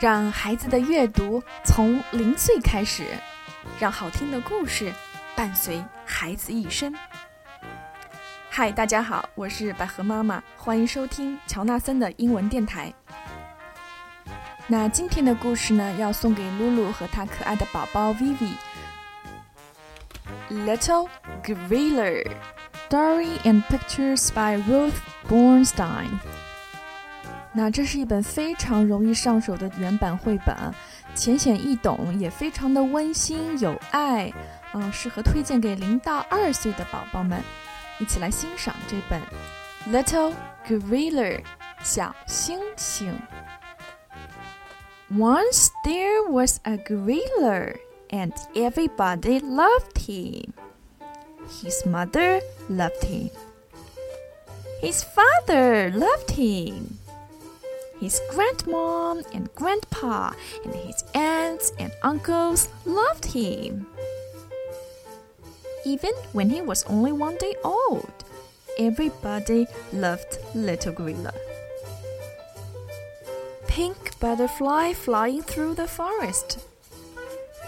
让孩子的阅读从零岁开始，让好听的故事伴随孩子一生。嗨，大家好，我是百合妈妈，欢迎收听乔纳森的英文电台。那今天的故事呢，要送给露露和她可爱的宝宝 Vivi。Little Gorilla. Story and pictures by Ruth Bornstein. 那这是一本非常容易上手的原版绘本，浅显易懂，也非常的温馨有爱，啊、呃，适合推荐给零到二岁的宝宝们。一起来欣赏这本《Little Gorilla》小猩猩。Once there was a gorilla and everybody loved him. His mother loved him. His father loved him. His grandmom and grandpa and his aunts and uncles loved him. Even when he was only one day old, everybody loved Little Gorilla. Pink butterfly flying through the forest.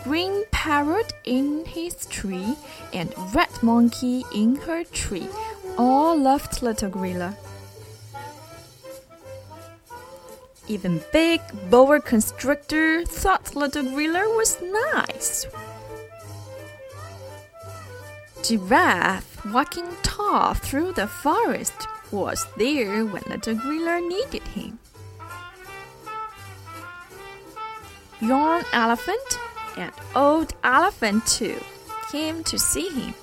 Green parrot in his tree and red monkey in her tree all loved Little Gorilla. Even big boa constrictor thought Little Gorilla was nice. Giraffe walking tall through the forest was there when Little Gorilla needed him. Young elephant and old elephant too came to see him.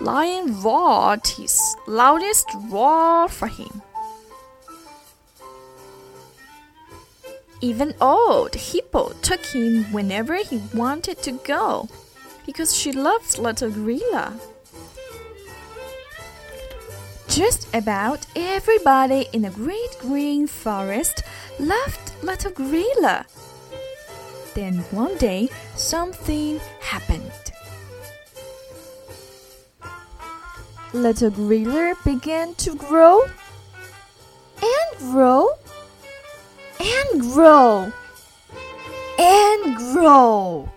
Lion roared his loudest roar for him. Even old Hippo took him whenever he wanted to go, because she loves little gorilla. Just about everybody in the great green forest loved little gorilla. Then one day something happened. Little gorilla began to grow and grow and grow and grow.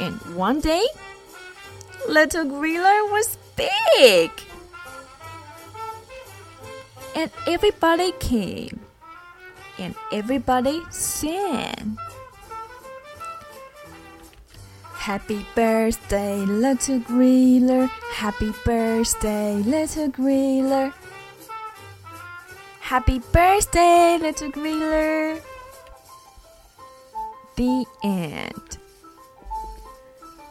And one day, little gorilla was big. And everybody came. And everybody sang. Happy birthday, little gorilla. Happy birthday, little gorilla. Happy birthday, little gorilla. The end.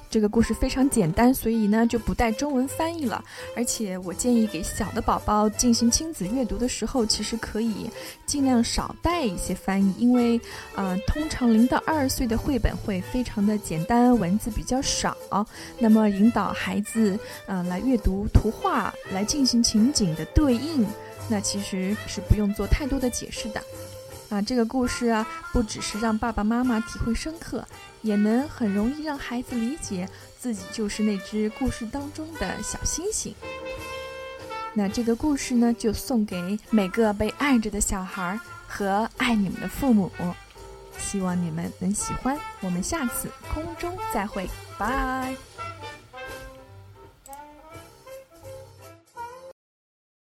这个故事非常简单，所以呢就不带中文翻译了。而且我建议给小的宝宝进行亲子阅读的时候，其实可以尽量少带一些翻译，因为呃，通常零到二岁的绘本会非常的简单，文字比较少。那么引导孩子嗯来阅读图画，来进行情景的对应，那其实是不用做太多的解释的。啊，这个故事啊，不只是让爸爸妈妈体会深刻，也能很容易让孩子理解自己就是那只故事当中的小星星。那这个故事呢，就送给每个被爱着的小孩和爱你们的父母，希望你们能喜欢。我们下次空中再会，拜。